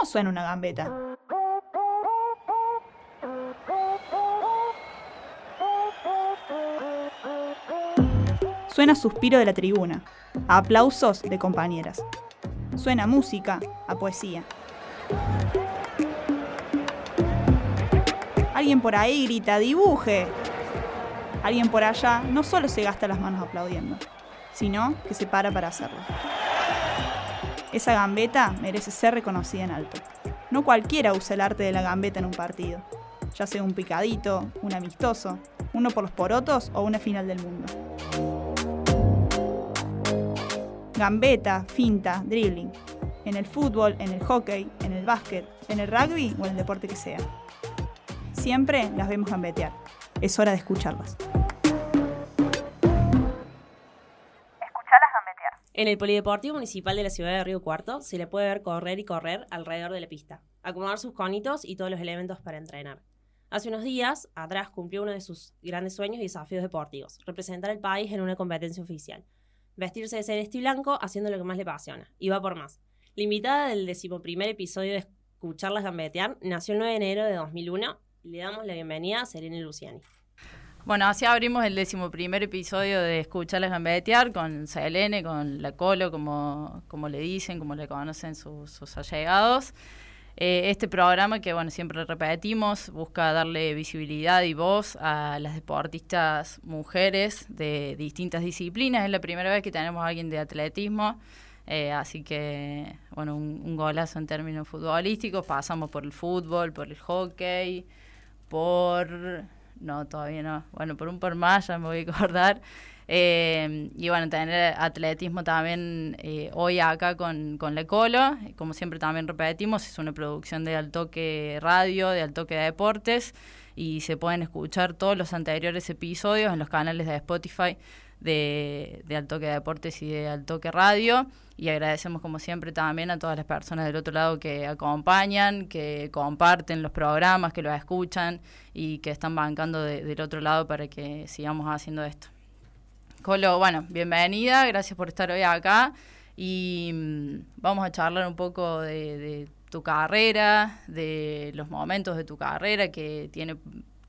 ¿Cómo suena una gambeta? Suena suspiro de la tribuna, a aplausos de compañeras. Suena música, a poesía. Alguien por ahí grita, dibuje. Alguien por allá no solo se gasta las manos aplaudiendo, sino que se para para hacerlo. Esa gambeta merece ser reconocida en alto. No cualquiera usa el arte de la gambeta en un partido, ya sea un picadito, un amistoso, uno por los porotos o una final del mundo. Gambeta, finta, dribbling. En el fútbol, en el hockey, en el básquet, en el rugby o en el deporte que sea. Siempre las vemos gambetear. Es hora de escucharlas. En el Polideportivo Municipal de la ciudad de Río Cuarto se le puede ver correr y correr alrededor de la pista, acomodar sus conitos y todos los elementos para entrenar. Hace unos días, atrás cumplió uno de sus grandes sueños y desafíos deportivos, representar al país en una competencia oficial. Vestirse de celeste y blanco haciendo lo que más le apasiona, y va por más. La invitada del decimoprimer episodio de Escucharlas Gambetear nació el 9 de enero de 2001 y le damos la bienvenida a Serena Luciani. Bueno, así abrimos el decimoprimer episodio de Escucharles Gambetear con Selene, con la Colo, como, como le dicen, como le conocen sus, allegados. Eh, este programa que, bueno, siempre repetimos, busca darle visibilidad y voz a las deportistas mujeres de distintas disciplinas. Es la primera vez que tenemos a alguien de atletismo. Eh, así que, bueno, un, un, golazo en términos futbolísticos. Pasamos por el fútbol, por el hockey, por no, todavía no. Bueno, por un por más ya me voy a acordar. Eh, y bueno, tener atletismo también eh, hoy acá con, con La Colo. Como siempre también repetimos, es una producción de Altoque Radio, de Altoque de Deportes. Y se pueden escuchar todos los anteriores episodios en los canales de Spotify de, de Altoque de Deportes y de Altoque Radio. Y agradecemos como siempre también a todas las personas del otro lado que acompañan, que comparten los programas, que los escuchan y que están bancando del otro lado para que sigamos haciendo esto. Colo, bueno, bienvenida, gracias por estar hoy acá y mm, vamos a charlar un poco de, de tu carrera, de los momentos de tu carrera que tiene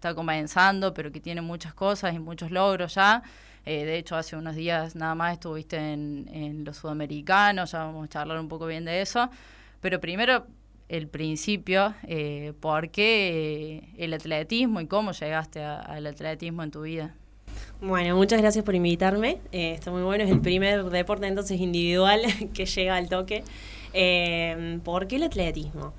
está comenzando, pero que tiene muchas cosas y muchos logros ya. Eh, de hecho, hace unos días nada más estuviste en, los sudamericanos, ya vamos a charlar un poco bien de eso. Pero primero, el principio, eh, ¿por qué el atletismo y cómo llegaste al atletismo en tu vida? Bueno, muchas gracias por invitarme. Eh, está muy bueno, es el primer deporte entonces individual que llega al toque. Eh, ¿Por qué el atletismo?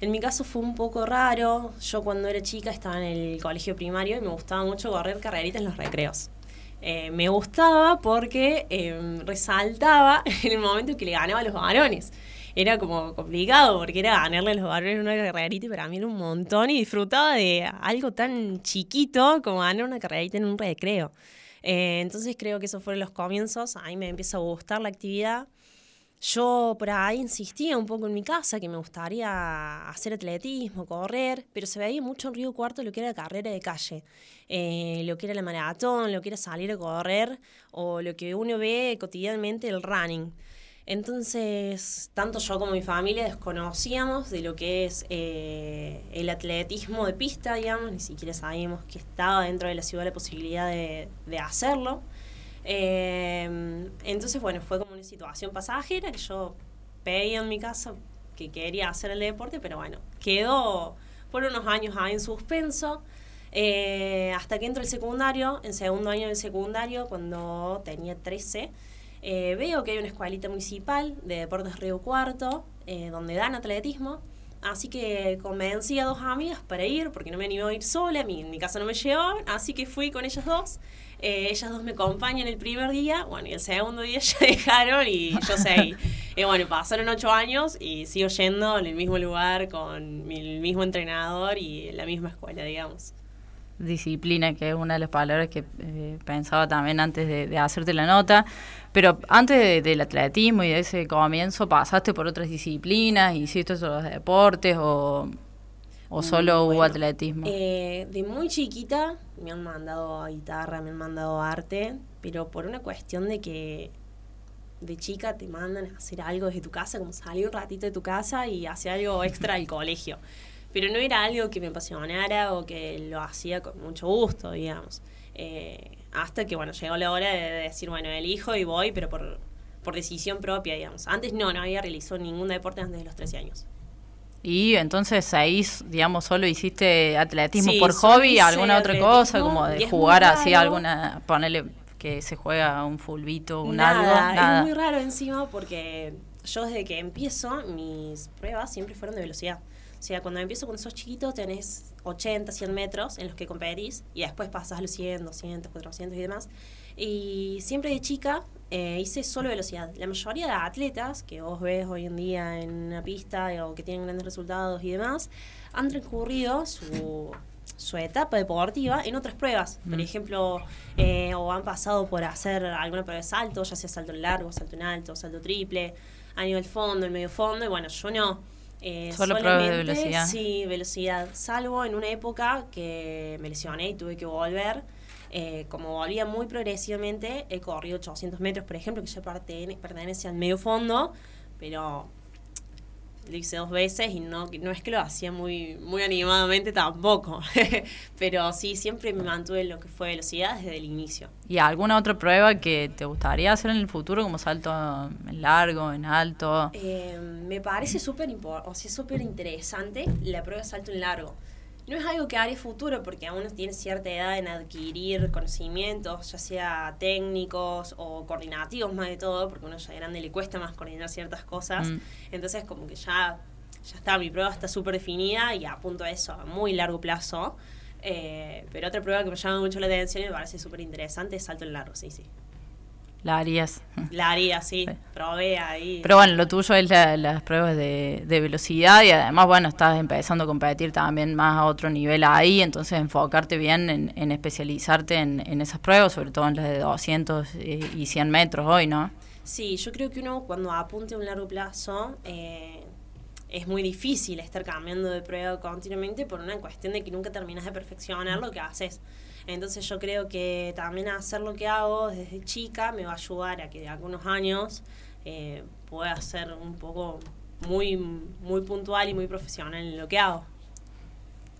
En mi caso fue un poco raro. Yo cuando era chica estaba en el colegio primario y me gustaba mucho correr carreritas en los recreos. Eh, me gustaba porque eh, resaltaba en el momento que le ganaba a los varones. Era como complicado porque era ganarle a los varones una carrerita y para mí era un montón y disfrutaba de algo tan chiquito como ganar una carrerita en un recreo. Eh, entonces creo que esos fueron los comienzos. Ahí me empieza a gustar la actividad yo por ahí insistía un poco en mi casa que me gustaría hacer atletismo, correr, pero se veía mucho en Río Cuarto lo que era carrera de calle, eh, lo que era la maratón, lo que era salir a correr o lo que uno ve cotidianamente el running. Entonces, tanto yo como mi familia desconocíamos de lo que es eh, el atletismo de pista, digamos, ni siquiera sabíamos que estaba dentro de la ciudad la posibilidad de, de hacerlo. Eh, entonces, bueno, fue como una situación pasajera que yo pedía en mi casa que quería hacer el deporte, pero bueno, quedó por unos años ahí en suspenso. Eh, hasta que entro el secundario, en segundo año del secundario, cuando tenía 13, eh, veo que hay una escuelita municipal de Deportes Río Cuarto, eh, donde dan atletismo. Así que convencí a dos amigas para ir, porque no me animaba a ir sola, mi, mi casa no me llevaban, así que fui con ellas dos. Eh, ellas dos me acompañan el primer día, bueno, y el segundo día ya dejaron y yo seguí. y bueno, pasaron ocho años y sigo yendo en el mismo lugar con el mismo entrenador y la misma escuela, digamos. Disciplina, que es una de las palabras que eh, pensaba también antes de, hacerte la nota. Pero antes del atletismo y de ese comienzo, ¿pasaste por otras disciplinas? ¿Hiciste otros deportes o ¿O solo hubo atletismo? Eh, de muy chiquita me han mandado guitarra, me han mandado arte, pero por una cuestión de que de chica te mandan a hacer algo desde tu casa, como salir un ratito de tu casa y hacer algo extra del colegio. Pero no era algo que me apasionara o que lo hacía con mucho gusto, digamos. Eh, hasta que, bueno, llegó la hora de decir, bueno, elijo y voy, pero por, por decisión propia, digamos. Antes no, no había realizado ningún deporte antes de los 13 años. Y entonces ahí, digamos, solo hiciste atletismo por hobby, alguna otra cosa, como de jugar así, alguna, ponerle que se juega un fulbito, un algo. Nada. Es muy raro encima porque yo desde que empiezo, mis pruebas siempre fueron de velocidad. O sea, cuando empiezo cuando sos chiquito tenés 80, 100 metros en los que competís y después pasas a los 100, 200, 400 y demás. Y siempre de chica eh, hice solo velocidad. La mayoría de atletas que vos ves hoy en día en una pista o que tienen grandes resultados y demás, han transcurrido su, su etapa deportiva en otras pruebas. Por mm. ejemplo, eh, o han pasado por hacer alguna prueba de salto, ya sea salto en largo, salto en alto, salto triple, a nivel fondo, el medio fondo, y bueno, yo no. Eh, Solo pruebas de velocidad. Sí, velocidad. Salvo en una época que me lesioné y tuve que volver. Eh, como volvía muy progresivamente, he corrido 800 metros, por ejemplo, que ya pertenece al medio fondo, pero lo hice dos veces y no, no es que lo hacía muy, muy animadamente tampoco, pero sí, siempre me mantuve en lo que fue velocidad desde el inicio. ¿Y alguna otra prueba que te gustaría hacer en el futuro, como salto en largo, en alto? Eh, me parece súper o sea, súper interesante la prueba de salto en largo. No es algo que haré futuro porque aún tiene cierta edad en adquirir conocimientos, ya sea técnicos o coordinativos más de todo, porque uno ya grande le cuesta más coordinar ciertas cosas. Mm. Entonces como que ya, ya está, mi prueba está súper definida y apunto a eso a muy largo plazo. Eh, pero otra prueba que me llama mucho la atención y me parece súper interesante es salto en largo, sí, sí. La harías. La haría, sí. Probé ahí. Pero bueno, lo tuyo es las pruebas de, velocidad y además, bueno, estás empezando a competir también más a otro nivel ahí, entonces enfocarte bien en, especializarte en, esas pruebas, sobre todo en las de 200 y 100 metros hoy, ¿no? Sí, yo creo que uno cuando apunte a un largo plazo eh, es muy difícil estar cambiando de prueba continuamente por una cuestión de que nunca terminas de perfeccionar lo que haces. Entonces yo creo que también hacer lo que hago desde chica me va a ayudar a que de algunos años eh, pueda ser un poco muy, muy puntual y muy profesional en lo que hago.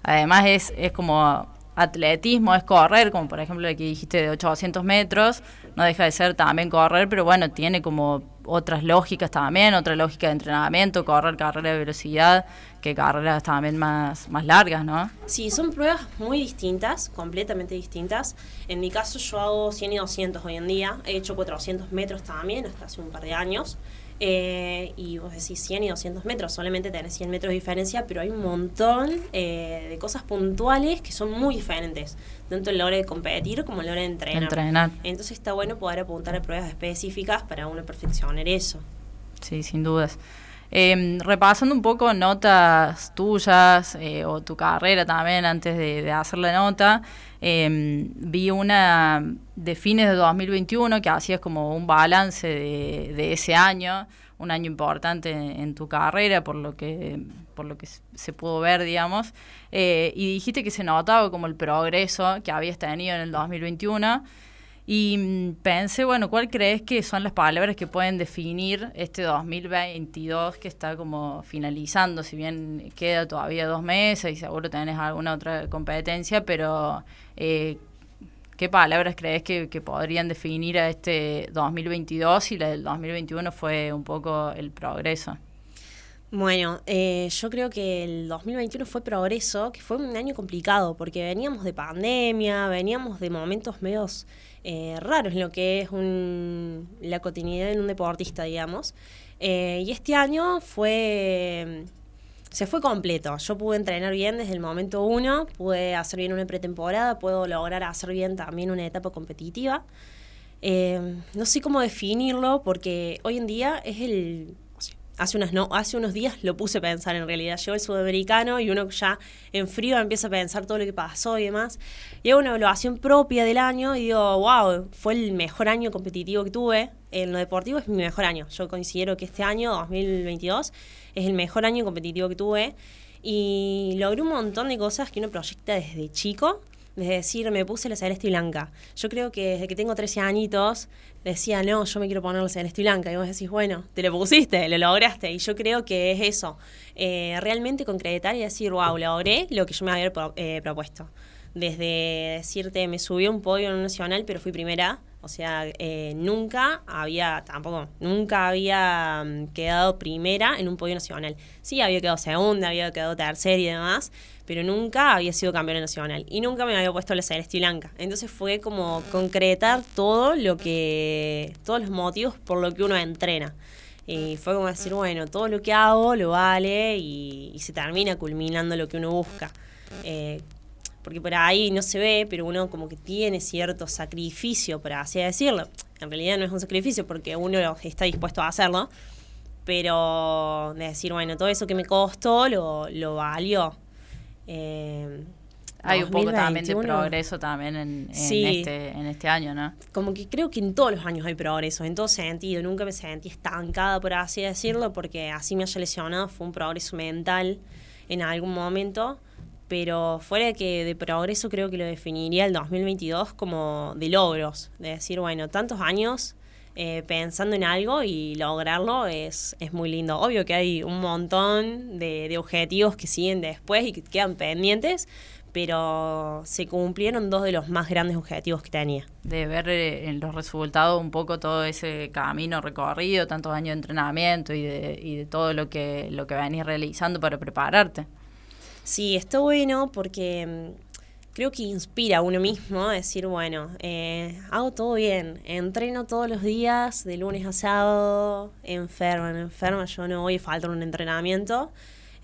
Además es, es como atletismo, es correr, como por ejemplo el que dijiste de 800 metros, no deja de ser también correr, pero bueno, tiene como otras lógicas también, otra lógica de entrenamiento, correr carrera de velocidad, que carreras también más, más largas, ¿no? Sí, son pruebas muy distintas, completamente distintas. En mi caso yo hago 100 y 200 hoy en día, he hecho 400 metros también hasta hace un par de años. Eh, y vos decís 100 y 200 metros, solamente tenés 100 metros de diferencia, pero hay un montón eh, de cosas puntuales que son muy diferentes, tanto en la hora de competir como en la hora de entrenar. entrenar. Entonces está bueno poder apuntar a pruebas específicas para uno perfeccionar eso. Sí, sin dudas. Eh, repasando un poco notas tuyas eh, o tu carrera también antes de, hacer la nota, em, vi una de fines de 2021 que hacías como un balance de, ese año, un año importante en, tu carrera por lo que por lo que se pudo ver, digamos, eh, y dijiste que se notaba como el progreso que habías tenido en el 2021. Y mm, pensé, bueno, ¿cuál crees que son las palabras que pueden definir este 2022 que está como finalizando? Si bien queda todavía dos meses y seguro tenés alguna otra competencia, pero eh, ¿qué palabras crees que, podrían definir a este 2022 y la del 2021 fue un poco el progreso? Bueno, eh, yo creo que el 2021 fue progreso, que fue un año complicado, porque veníamos de pandemia, veníamos de momentos medios eh, raros en lo que es un, la cotidianidad en un deportista, digamos. Eh, y este año fue se fue completo. Yo pude entrenar bien desde el momento uno, pude hacer bien una pretemporada, puedo lograr hacer bien también una etapa competitiva. Eh, no sé cómo definirlo porque hoy en día es el hace, unas no, hace unos días lo puse a pensar en realidad. Llegó el sudamericano y uno ya en frío empieza a pensar todo lo que pasó y demás. Y hago una evaluación propia del año y digo, wow, fue el mejor año competitivo que tuve. En lo deportivo es mi mejor año. Yo considero que este año, 2022, es el mejor año competitivo que tuve. Y logré un montón de cosas que uno proyecta desde chico desde decir, me puse la celeste y blanca. Yo creo que desde que tengo 13 añitos decía, no, yo me quiero poner la celeste y blanca. Y vos decís, bueno, te lo pusiste, lo lograste. Y yo creo que es eso, eh, realmente concretar y decir, wow, logré lo que yo me había eh, propuesto. Desde decirte, me subí a un podio en un nacional, pero fui primera. O sea, eh, nunca había, tampoco, nunca había mm, quedado primera en un podio nacional. Sí, había quedado segunda, había quedado tercera y demás, pero nunca había sido campeona nacional y nunca me había puesto la celeste y blanca. Entonces fue como concretar todo lo que, todos los motivos por lo que uno entrena. Y fue como decir, bueno, todo lo que hago lo vale y, se termina culminando lo que uno busca. Eh, porque por ahí no se ve, pero uno como que tiene cierto sacrificio, por así decirlo. En realidad no es un sacrificio porque uno está dispuesto a hacerlo, pero de decir, bueno, todo eso que me costó lo, lo valió. Eh, Hay un poco también de progreso también en, este, en este año, ¿no? Como que creo que en todos los años hay progreso, en todo sentido. Nunca me sentí estancada, por así decirlo, porque así me haya lesionado, fue un progreso mental en algún momento. Pero fuera de que de progreso creo que lo definiría el 2022 como de logros. De decir, bueno, tantos años eh, pensando en algo y lograrlo es, es muy lindo. Obvio que hay un montón de, objetivos que siguen después y que quedan pendientes, pero se cumplieron dos de los más grandes objetivos que tenía. De ver eh, en los resultados un poco todo ese camino recorrido, tantos años de entrenamiento y de, y de todo lo que, lo que venís realizando para prepararte. Sí, está bueno porque mm, creo que inspira a uno mismo a decir, bueno, eh, hago todo bien, entreno todos los días, de lunes a sábado, enferma, enferma, yo no voy a faltar un entrenamiento.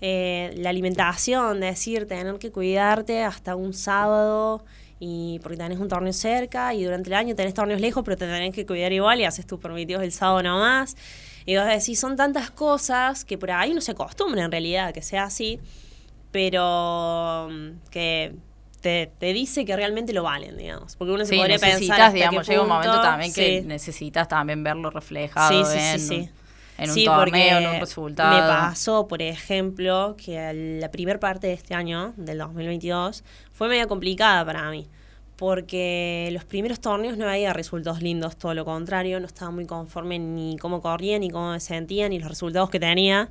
Eh, la alimentación, de decir, tener que cuidarte hasta un sábado y porque tenés un torneo cerca y durante el año tenés torneos lejos, pero te tenés que cuidar igual y haces tus permitidos el sábado nomás. Y vos decís, son tantas cosas que por ahí no se acostumbra en realidad que sea así, pero mm, que te, dice que realmente lo valen, digamos. Porque uno se podría pensar. digamos, llega un momento también que necesitas también verlo reflejado en, en un torneo, en un resultado. Me pasó, por ejemplo, que la primera parte de este año, del 2022, fue media complicada para mí. Porque los primeros torneos no había resultados lindos, todo lo contrario, no estaba muy conforme ni cómo corría, ni cómo me sentía, ni los resultados que tenía.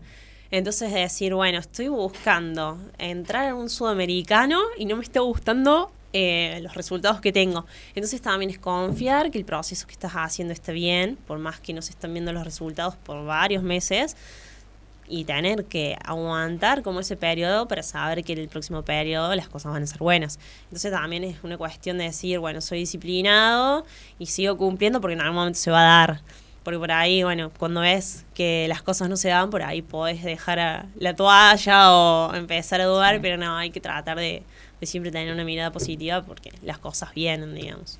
Entonces decir, bueno, estoy buscando entrar en un sudamericano y no me está gustando eh, los resultados que tengo. Entonces también es confiar que el proceso que estás haciendo esté bien, por más que no se están viendo los resultados por varios meses, y tener que aguantar como ese periodo para saber que en el próximo periodo las cosas van a ser buenas. Entonces también es una cuestión de decir, bueno, soy disciplinado y sigo cumpliendo porque en algún momento se va a dar. Porque por ahí, bueno, cuando ves que las cosas no se dan, por ahí podés dejar la toalla o empezar a dudar, pero no, hay que tratar de, siempre tener una mirada positiva porque las cosas vienen, digamos.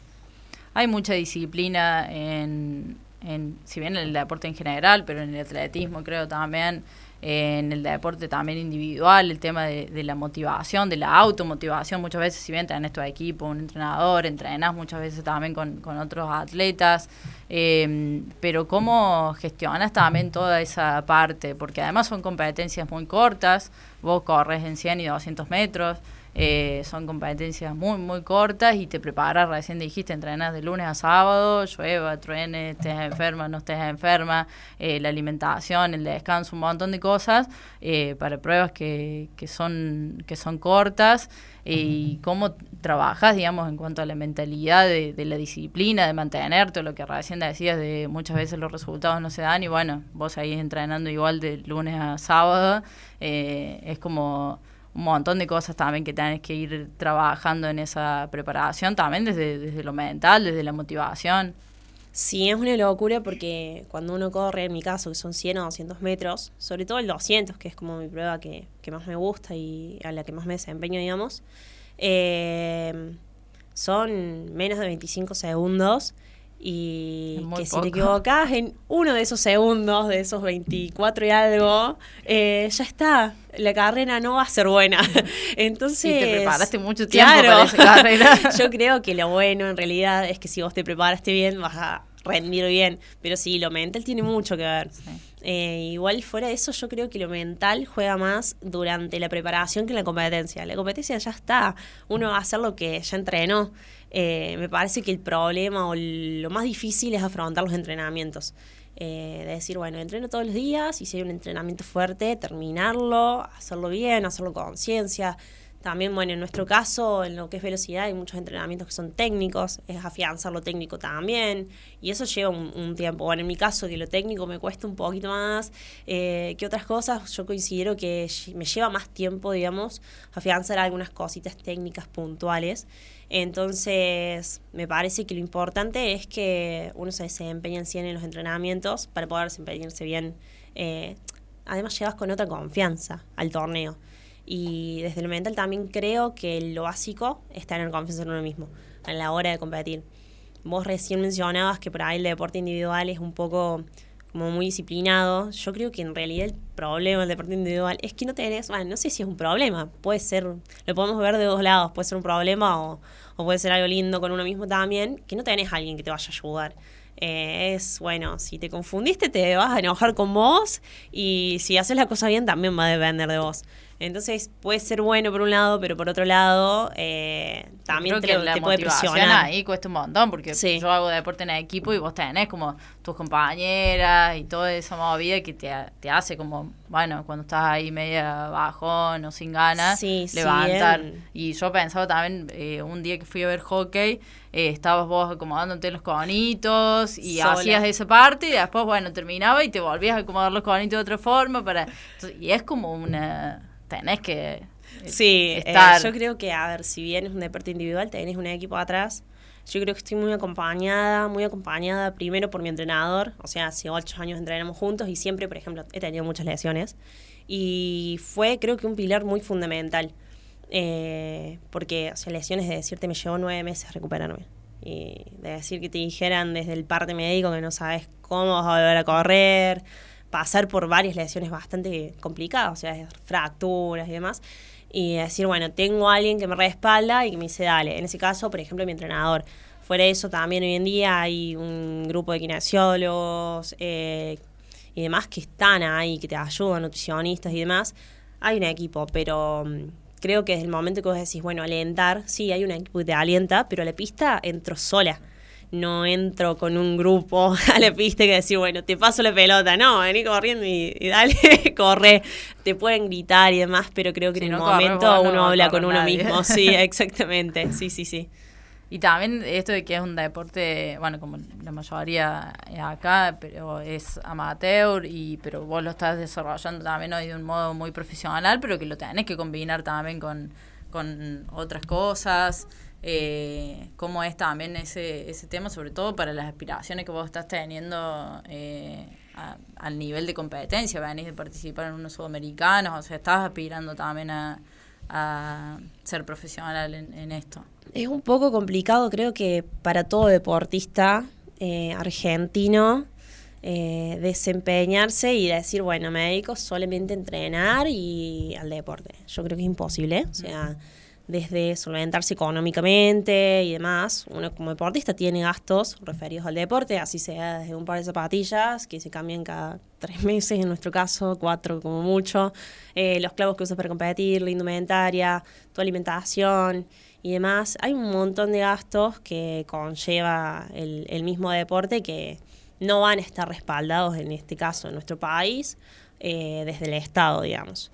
Hay mucha disciplina en, en, si bien en el deporte en general, pero en el atletismo creo también, en el deporte también individual, el tema de, la motivación, de la automotivación, muchas veces si bien tenés tu equipo, un entrenador, entrenás muchas veces también con, otros atletas, em, pero cómo gestionas también toda esa parte, porque además son competencias muy cortas, vos corres en 100 y 200 metros, eh, son competencias muy, muy cortas y te preparas, recién dijiste, entrenas de lunes a sábado, llueva, truene, estés enferma, no estés enferma, eh, la alimentación, el descanso, un montón de cosas eh, para pruebas que, que, son, que son cortas. Y cómo trabajas, digamos, en cuanto a la mentalidad de, la disciplina, de mantenerte, lo que recién decías, de muchas veces los resultados no se dan y bueno, vos ahí entrenando igual de lunes a sábado, es como un montón de cosas también que tenés que ir trabajando en esa preparación, también desde, desde lo mental, desde la motivación. Sí, es una locura porque cuando uno corre, en mi caso, que son 100 o 200 metros, sobre todo el 200, que es como mi prueba que, que más me gusta y a la que más me desempeño, digamos, eh, son menos de 25 segundos y que si te equivocas en uno de esos segundos, de esos 24 y algo, eh, ya está, la carrera no va a ser buena. Entonces... Y te preparaste mucho tiempo para esa carrera. Yo creo que lo bueno en realidad es que si vos te preparaste bien vas a rendir bien. Pero sí, lo mental tiene mucho que ver. Eh, igual fuera de eso, yo creo que lo mental juega más durante la preparación que en la competencia. La competencia ya está, uno va a hacer lo que ya entrenó. Eh, me parece que el problema o lo más difícil es afrontar los entrenamientos. Eh, de decir, bueno, entreno todos los días y si hay un entrenamiento fuerte, terminarlo, hacerlo bien, hacerlo con conciencia. También, bueno, en nuestro caso, en lo que es velocidad, hay muchos entrenamientos que son técnicos, es afianzar lo técnico también, y eso lleva un, tiempo. Bueno, en mi caso, que lo técnico me cuesta un poquito más eh, que otras cosas, yo considero que me lleva más tiempo, digamos, afianzar algunas cositas técnicas puntuales. Entonces, me parece que lo importante es que uno se desempeñe en 100 en los entrenamientos para poder desempeñarse bien. Eh, además, llevas con otra confianza al torneo. Y desde el mental también creo que lo básico está en el confianza en uno mismo, a la hora de competir. Vos recién mencionabas que por ahí el deporte individual es un poco como muy disciplinado. Yo creo que en realidad el problema del deporte individual es que no tenés, bueno, no sé si es un problema, puede ser, lo podemos ver de dos lados, puede ser un problema o, o puede ser algo lindo con uno mismo también, que no tenés a alguien que te vaya a ayudar. Eh, es, bueno, si te confundiste te vas a enojar con vos y si haces la cosa bien también va a depender de vos. Entonces puede ser bueno por un lado, pero por otro lado eh, también te, la puede presionar. ahí cuesta un montón, porque yo hago deporte en equipo y vos tenés como tus compañeras y toda esa movida que te, te hace como, bueno, cuando estás ahí media bajón o sin ganas, levantar. y yo pensaba también, eh, un día que fui a ver hockey, eh, estabas vos acomodándote los conitos y hacías esa parte y después, bueno, terminaba y te volvías a acomodar los conitos de otra forma para... y es como una tenés que eh, sí, eh, estar. yo creo que, a ver, si bien es un deporte individual, tenés un equipo atrás. Yo creo que estoy muy acompañada, muy acompañada primero por mi entrenador. O sea, hace ocho años entrenamos juntos y siempre, por ejemplo, he tenido muchas lesiones. Y fue, creo que, un pilar muy fundamental. Eh, porque, o sea, lesiones de decirte me llevó nueve meses recuperarme. Y de decir que te dijeran desde el parte médico que no sabes cómo vas a volver a correr pasar por varias lesiones bastante complicadas, o sea, fracturas y demás, y decir, bueno, tengo a alguien que me respalda y que me dice, dale, en ese caso, por ejemplo, mi entrenador. Fuera de eso, también hoy en día hay un grupo de kinesiólogos eh, y demás que están ahí, que te ayudan, nutricionistas y demás. Hay un equipo, pero mm, creo que desde el momento que vos decís, bueno, alentar, sí, hay un equipo que te alienta, pero la pista entro sola no entro con un grupo a la pista que decir, bueno, te paso la pelota. No, vení corriendo y, dale, corre. Te pueden gritar y demás, pero creo que en un momento uno habla con uno mismo. Sí, exactamente. Sí, sí, sí. Y también esto de que es un deporte, bueno, como la mayoría acá, pero es amateur, y pero vos lo estás desarrollando también hoy de un modo muy profesional, pero que lo tenés que combinar también con, con otras cosas eh, cómo es también ese, ese tema, sobre todo para las aspiraciones que vos estás teniendo eh, al nivel de competencia, venís de participar en unos sudamericanos, o sea, estás aspirando también a, ser profesional en, esto. Es un poco complicado, creo que para todo deportista eh, argentino, eh, desempeñarse y decir, bueno, me dedico solamente a entrenar y al deporte. Yo creo que es imposible. O sea, desde solventarse económicamente y demás. Uno como deportista tiene gastos referidos al deporte, así sea desde un par de zapatillas que se cambian cada tres meses, en nuestro caso, cuatro como mucho, eh, los clavos que usas para competir, la indumentaria, tu alimentación y demás. Hay un montón de gastos que conlleva el, mismo deporte que no van a estar respaldados en este caso en nuestro país eh, desde el Estado, digamos.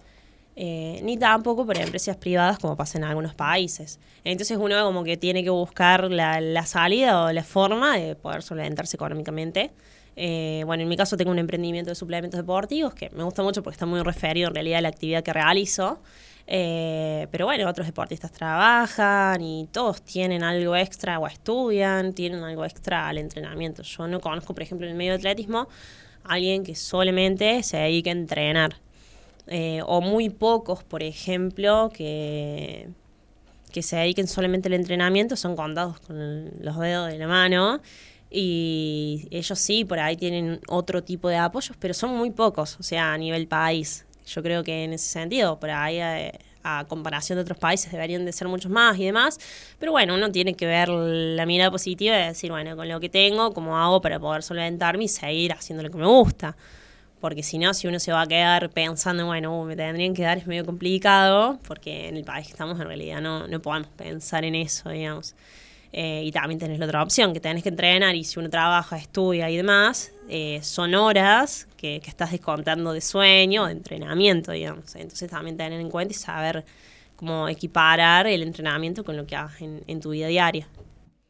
Eh, ni tampoco por empresas privadas como pasa en algunos países. Entonces uno como que tiene que buscar la, salida o la forma de poder solventarse económicamente. Eh, bueno, en mi caso tengo un emprendimiento de suplementos deportivos que me gusta mucho porque está muy referido en realidad a la actividad que realizo. Eh, pero bueno, otros deportistas trabajan y todos tienen algo extra o estudian, tienen algo extra al entrenamiento. Yo no conozco, por ejemplo, en el medio de atletismo, alguien que solamente se dedique a entrenar. Eh, o muy pocos, por ejemplo, que, que se dediquen solamente al entrenamiento, son contados con los dedos de la mano. Y ellos sí, por ahí tienen otro tipo de apoyos, pero son muy pocos, o sea, a nivel país. Yo creo que en ese sentido, por ahí eh, a comparación de otros países deberían de ser muchos más y demás. Pero bueno, uno tiene que ver la mirada positiva y decir, bueno, con lo que tengo, ¿cómo hago para poder solventarme y seguir haciendo lo que me gusta? Porque si no, si uno se va a quedar pensando, bueno, uh, me tendrían que dar, es medio complicado, porque en el país que estamos en realidad no, no podemos pensar en eso, digamos. Eh, y también tenés la otra opción, que tenés que entrenar y si uno trabaja, estudia y demás, eh, son horas que, estás descontando de sueño, de entrenamiento, digamos. Entonces también tener en cuenta y saber cómo equiparar el entrenamiento con lo que hagas en tu vida diaria.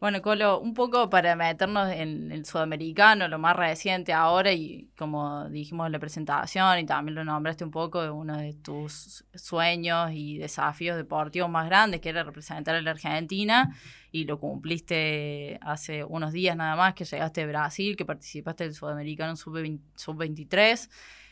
Bueno, Colo, un poco para meternos en el sudamericano, lo más reciente ahora, y como dijimos en la presentación, y también lo nombraste un poco, de uno de tus sueños y desafíos deportivos más grandes, que era representar a la Argentina, y lo cumpliste hace unos días nada más, que llegaste a Brasil, que participaste del sudamericano sub-23.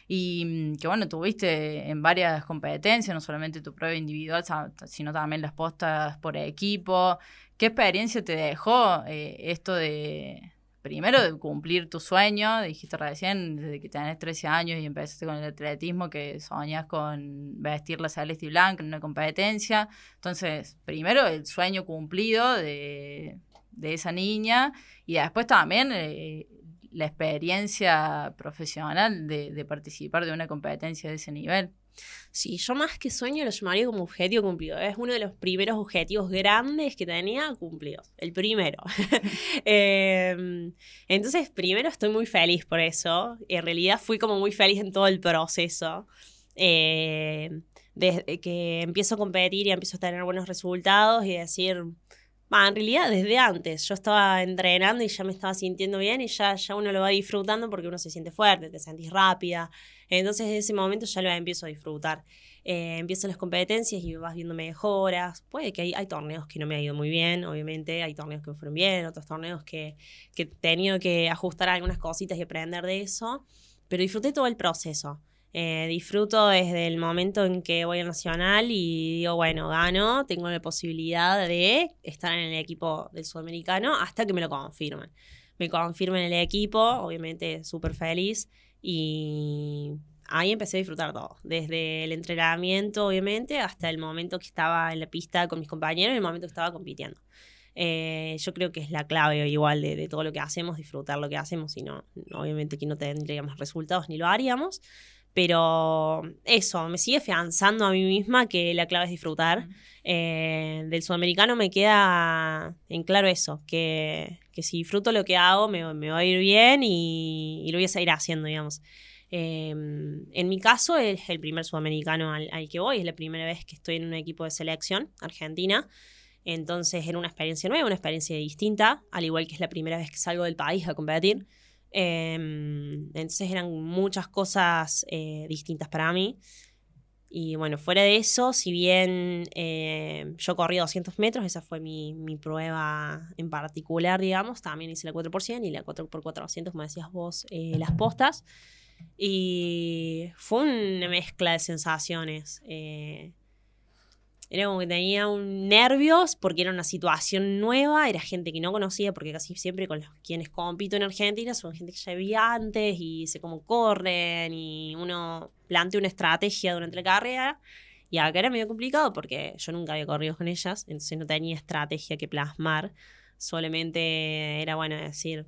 Y mm, que bueno, tuviste en varias competencias, no solamente tu prueba individual, sino también las postas por equipo, ¿Qué experiencia te dejó eh, esto de, primero, de cumplir tu sueño? Dijiste recién, desde que tenés 13 años y empezaste con el atletismo, que soñas con vestir la celeste y blanca en una competencia. Entonces, primero, el sueño cumplido de, esa niña y después también eh, la experiencia profesional de participar de una competencia de ese nivel. Sí, yo más que sueño lo llamaría como objetivo cumplido. Es uno de los primeros objetivos grandes que tenía cumplidos. El primero. Em, entonces, primero estoy muy feliz por eso. En realidad fui como muy feliz en todo el proceso. Em, desde que empiezo a competir y empiezo a tener buenos resultados y decir, en realidad desde antes, yo estaba entrenando y ya me estaba sintiendo bien y ya, ya uno lo va disfrutando porque uno se siente fuerte, te sentís rápida. Entonces, en ese momento ya lo empiezo a disfrutar. Eh, empiezan las competencias y vas viendo mejoras. Puede que hay, hay, torneos que no me ha ido muy bien, obviamente. Hay torneos que me fueron bien, otros torneos que, que he tenido que ajustar algunas cositas y aprender de eso. Pero disfruté todo el proceso. Eh, disfruto desde el momento en que voy a Nacional y digo, bueno, gano, tengo la posibilidad de estar en el equipo del Sudamericano hasta que me lo confirmen. Me confirmen el equipo, obviamente súper feliz. Y ahí empecé a disfrutar todo, desde el entrenamiento, obviamente, hasta el momento que estaba en la pista con mis compañeros y el momento que estaba compitiendo. Eh, yo creo que es la clave igual de, todo lo que hacemos, disfrutar lo que hacemos, y no, obviamente que no tendríamos resultados ni lo haríamos, pero eso, me sigue afianzando a mí misma que la clave es disfrutar. Eh, del sudamericano me queda en claro eso, que, si disfruto lo que hago me, va a ir bien y, lo voy a seguir haciendo, digamos. Em, en mi caso es el primer sudamericano al, que voy, es la primera vez que estoy en un equipo de selección argentina. Entonces era una experiencia nueva, una experiencia distinta, al igual que es la primera vez que salgo del país a competir. Em, entonces eran muchas cosas eh, distintas para mí. Y bueno, fuera de eso, si bien eh, yo corrí 200 metros, esa fue mi, prueba en particular, digamos, también hice la 4%, y la 4x400, como decías vos, eh, las postas. Y fue una mezcla de sensaciones. Era como que tenía un nervios porque era una situación nueva, era gente que no conocía, porque casi siempre con los quienes compito en Argentina son gente que ya vivía antes y sé cómo corren y uno plantea una estrategia durante la carrera. Y acá era medio complicado porque yo nunca había corrido con ellas, entonces no tenía estrategia que plasmar. Solamente era bueno decir,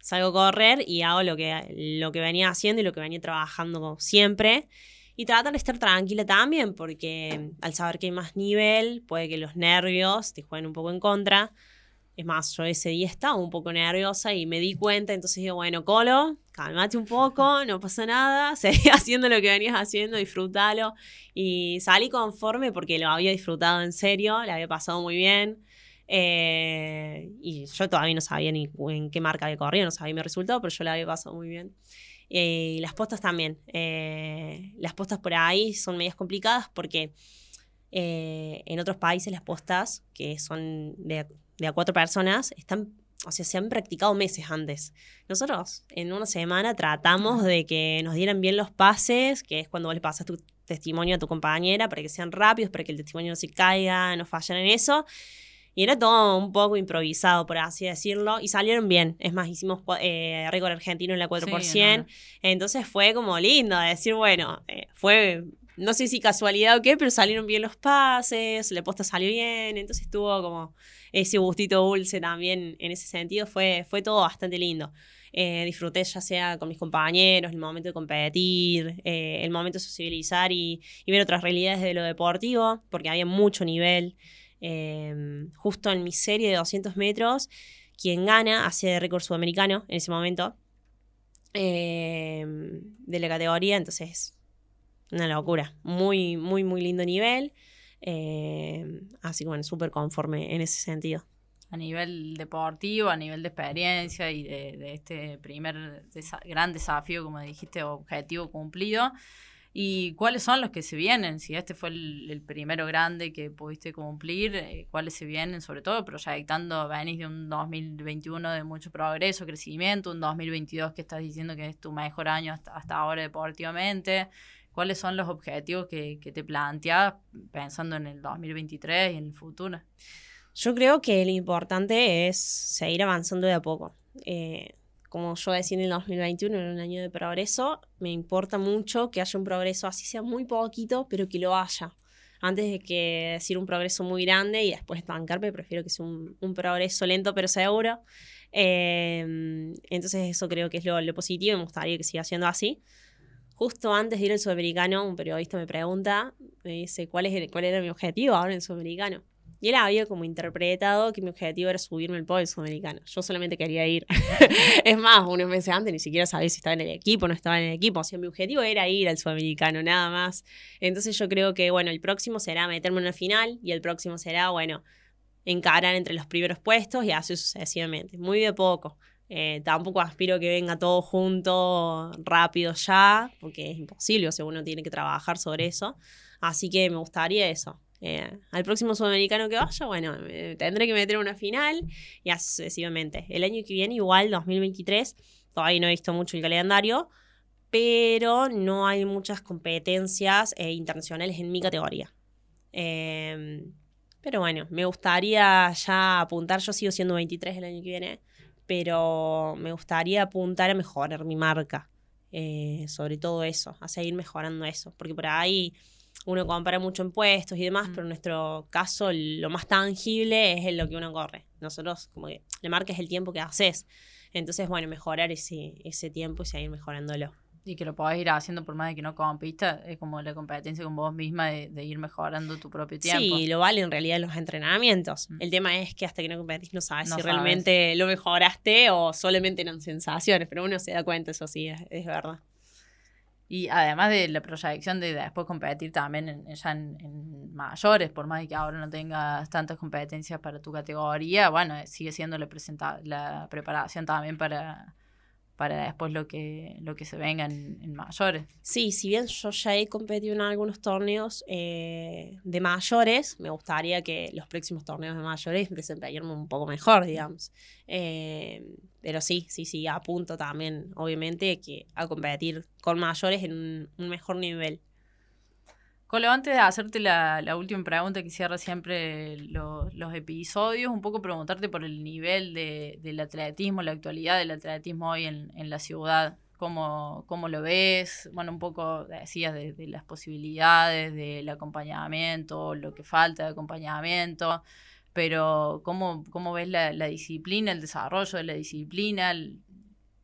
salgo a correr y hago lo que, lo que venía haciendo y lo que venía trabajando siempre. Y tratar de estar tranquila también, porque al saber que hay más nivel, puede que los nervios te jueguen un poco en contra. Es más, yo ese día estaba un poco nerviosa y me di cuenta, entonces digo, bueno, Colo, cálmate un poco, no pasa nada, seguí haciendo lo que venías haciendo, disfrútalo. Y salí conforme porque lo había disfrutado en serio, le había pasado muy bien. Eh, y yo todavía no sabía ni en qué marca había corrido, no sabía mi resultado, pero yo le había pasado muy bien. Eh, las postas también. Eh, las postas por ahí son medias complicadas porque eh, en otros países las postas, que son de, a cuatro personas, están o sea, se han practicado meses antes. Nosotros en una semana tratamos de que nos dieran bien los pases, que es cuando vos le pasas tu testimonio a tu compañera para que sean rápidos, para que el testimonio no se caiga, no fallen en eso. Y era todo un poco improvisado, por así decirlo, y salieron bien. Es más, hicimos eh, récord argentino en la 4%. Entonces fue como lindo decir, bueno, eh, fue no sé si casualidad o qué, pero salieron bien los pases, la posta salió bien, entonces tuvo como ese gustito dulce también en ese sentido, fue, fue todo bastante lindo. Eh, disfruté ya sea con mis compañeros, el momento de competir, eh, el momento de sociabilizar y, ver otras realidades de lo deportivo, porque había mucho nivel. Em, justo en mi serie de 200 metros, quien gana hace récord sudamericano en ese momento em, de la categoría, entonces una locura, muy, muy, muy lindo nivel. Em, así que bueno, súper conforme en ese sentido a nivel deportivo, a nivel de experiencia y de, este primer gran desafío, como dijiste, objetivo cumplido. ¿Y cuáles son los que se vienen? Si este fue el, primero grande que pudiste cumplir, eh, ¿cuáles se vienen? Sobre todo proyectando, venís de un 2021 de mucho progreso, crecimiento, un 2022 que estás diciendo que es tu mejor año hasta, ahora deportivamente. ¿Cuáles son los objetivos que, que te planteas pensando en el 2023 y en el futuro? Yo creo que lo importante es seguir avanzando de a poco. Eh, como yo decía en el 2021, en un año de progreso, me importa mucho que haya un progreso, así sea muy poquito, pero que lo haya. Antes de que decir un progreso muy grande y después estancarme, prefiero que sea un, progreso lento pero seguro. Eh, entonces eso creo que es lo, lo, positivo y me gustaría que siga siendo así. Justo antes de ir al sudamericano, un periodista me pregunta, me dice, ¿cuál, es cuál era mi objetivo ahora en el sudamericano? Y él había como interpretado que mi objetivo era subirme el podio sudamericano. Yo solamente quería ir. es más, unos meses antes ni siquiera sabía si estaba en el equipo o no estaba en el equipo. O sea, mi objetivo era ir al sudamericano, nada más. Entonces yo creo que, bueno, el próximo será meterme en la final y el próximo será, bueno, encarar entre los primeros puestos y así sucesivamente. Muy de poco. Eh, tampoco aspiro que venga todo junto rápido ya, porque es imposible, o sea, uno tiene que trabajar sobre eso. Así que me gustaría eso, eh, al próximo sudamericano que vaya, bueno, tendré que meter una final y así sucesivamente. El año que viene, igual, 2023, todavía no he visto mucho el calendario, pero no hay muchas competencias eh, internacionales en mi categoría. Em, pero bueno, me gustaría ya apuntar, yo sigo siendo 23 el año que viene, pero me gustaría apuntar a mejorar mi marca, eh, sobre todo eso, a seguir mejorando eso, porque por ahí uno compara mucho en puestos y demás, pero en nuestro caso lo más tangible es en lo que uno corre. Nosotros, como que le marques el tiempo que haces. Entonces, bueno, mejorar ese, ese tiempo y seguir mejorándolo. Y que lo podás ir haciendo por más de que no compista, es como la competencia con vos misma de, ir mejorando tu propio tiempo. Sí, lo vale en realidad los entrenamientos. El tema es que hasta que no competís no sabes si realmente lo mejoraste o solamente eran sensaciones, pero uno se da cuenta, eso sí, es verdad. Y además de la proyección de después competir también en, ya en, mayores, por más que ahora no tengas tantas competencias para tu categoría, bueno, sigue siendo la, la preparación también para, para después lo que, lo que se venga en, mayores. Sí, si bien yo ya he competido en algunos torneos eh, de mayores, me gustaría que los próximos torneos de mayores desempeñarme un poco mejor, digamos. Eh, pero sí, sí, sí, apunto también, obviamente, que a competir con mayores en un mejor nivel. Colo, antes de hacerte la, última pregunta que cierra siempre los episodios, un poco preguntarte por el nivel del atletismo, la actualidad del atletismo hoy en, la ciudad. ¿Cómo, ¿Cómo, lo ves? Bueno, un poco decías de, las posibilidades, del acompañamiento, lo que falta de acompañamiento, pero ¿cómo, cómo ves la, disciplina, el desarrollo de la disciplina,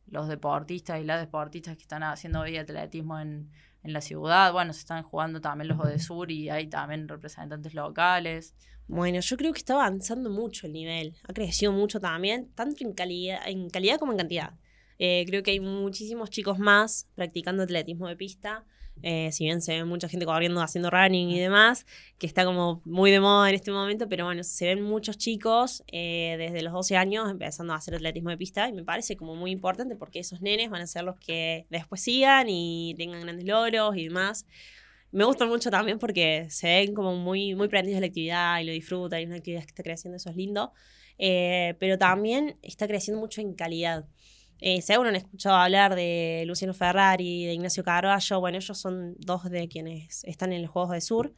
los deportistas y las deportistas que están haciendo hoy atletismo en, en la ciudad. Bueno, se están jugando también los Odesur y hay también representantes locales. Bueno, yo creo que está avanzando mucho el nivel. Ha crecido mucho también, tanto en calidad, en calidad como en cantidad. Eh, creo que hay muchísimos chicos más practicando atletismo de pista. Eh, si bien se ve mucha gente corriendo, haciendo running y demás, que está como muy de moda en este momento, pero bueno, se ven muchos chicos eh, desde los 12 años empezando a hacer atletismo de pista y me parece como muy importante porque esos nenes van a ser los que después sigan y tengan grandes logros y demás. Me gusta mucho también porque se ven como muy, muy prendidos de la actividad y lo disfrutan y una actividad que está creciendo, eso es lindo, eh, pero también está creciendo mucho en calidad. Eh, seguro han escuchado hablar de Luciano Ferrari, de Ignacio Carballo. Bueno, ellos son dos de quienes están en los Juegos de Sur.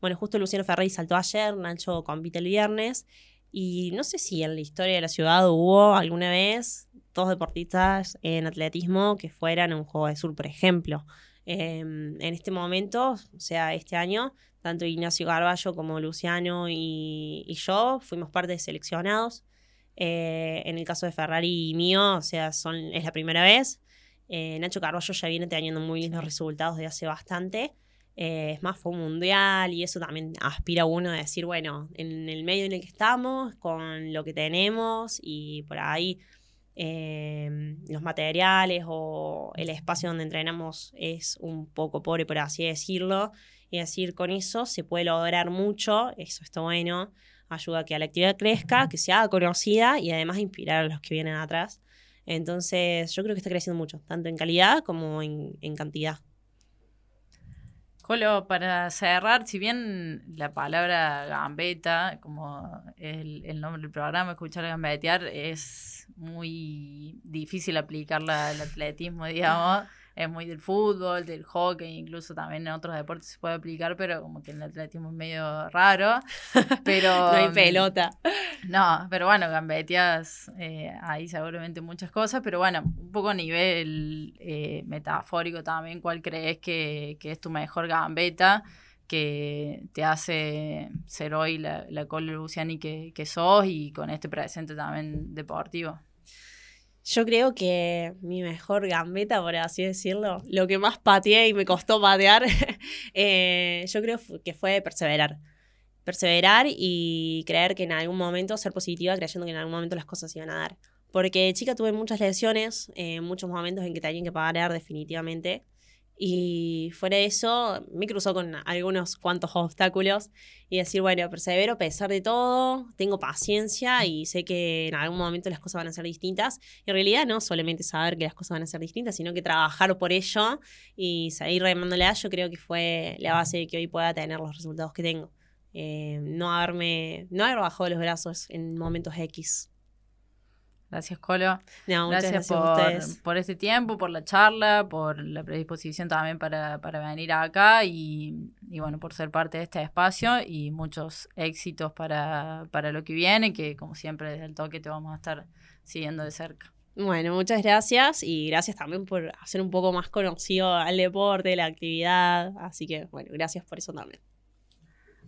Bueno, justo Luciano Ferrari saltó ayer, Nacho compite el viernes. Y no sé si en la historia de la ciudad hubo alguna vez dos deportistas en atletismo que fueran a un Juego de Sur, por ejemplo. Em, en este momento, o sea, este año, tanto Ignacio Garballo como Luciano y, yo fuimos parte de seleccionados. Eh, en el caso de Ferrari y mío, o sea, son, es la primera vez. Eh, Nacho Carballo ya viene teniendo muy lindos resultados de hace bastante. Eh, es más, fue un mundial y eso también aspira uno a decir, bueno, en el medio en el que estamos, con lo que tenemos y por ahí los materiales o el espacio donde entrenamos es un poco pobre, por así decirlo. Y decir, con eso se puede lograr mucho, eso está bueno, ayuda a que la actividad crezca, que sea conocida y además inspirar a los que vienen atrás. Entonces, yo creo que está creciendo mucho, tanto en calidad como en, en cantidad. Colo, para cerrar, si bien la palabra gambeta, como el, el nombre del programa, escuchar gambetear, es muy difícil aplicarla al atletismo, digamos es muy del fútbol, del hockey, incluso también en otros deportes se puede aplicar, pero como que en el atletismo es medio raro. Pero, no hay mm, pelota. No, pero bueno, gambeteas eh, ahí seguramente muchas cosas, pero bueno, un poco a nivel eh, metafórico también, ¿cuál crees que, es tu mejor gambeta? que te hace ser hoy la, la Cole Luciani que, que sos y con este presente también deportivo. Yo creo que mi mejor gambeta, por así decirlo, lo que más pateé y me costó patear, eh, yo creo que fue perseverar. Perseverar y creer que en algún momento, ser positiva, creyendo que en algún momento las cosas iban a dar. Porque chica tuve muchas lesiones, eh, muchos momentos en que tenía que parar definitivamente. Y fuera de eso, me cruzó con algunos cuantos obstáculos y decir, bueno, persevero a pesar de todo, tengo paciencia y sé que en algún momento las cosas van a ser distintas. Y en realidad no solamente saber que las cosas van a ser distintas, sino que trabajar por ello y seguir remándole yo creo que fue la base de que hoy pueda tener los resultados que tengo. Eh, no haberme, no haber bajado los brazos en momentos X. Gracias, Colo. gracias, por, por, este tiempo, por la charla, por la predisposición también para, venir acá y, bueno, por ser parte de este espacio y muchos éxitos para, para lo que viene, que como siempre desde el toque te vamos a estar siguiendo de cerca. Bueno, muchas gracias y gracias también por hacer un poco más conocido al deporte, la actividad. Así que, bueno, gracias por eso también.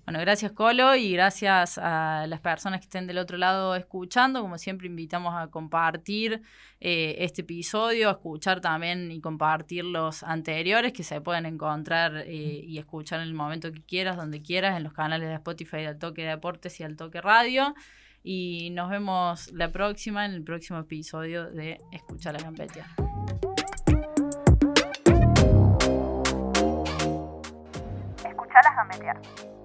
Bueno, gracias Colo y gracias a las personas que estén del otro lado escuchando. Como siempre, invitamos a compartir eh, este episodio, a escuchar también y compartir los anteriores que se pueden encontrar eh, y escuchar en el momento que quieras, donde quieras, en los canales de Spotify del Toque Deportes y al Toque Radio. Y nos vemos la próxima, en el próximo episodio de Escuchar la Gambetia. Escuchar las gambetear.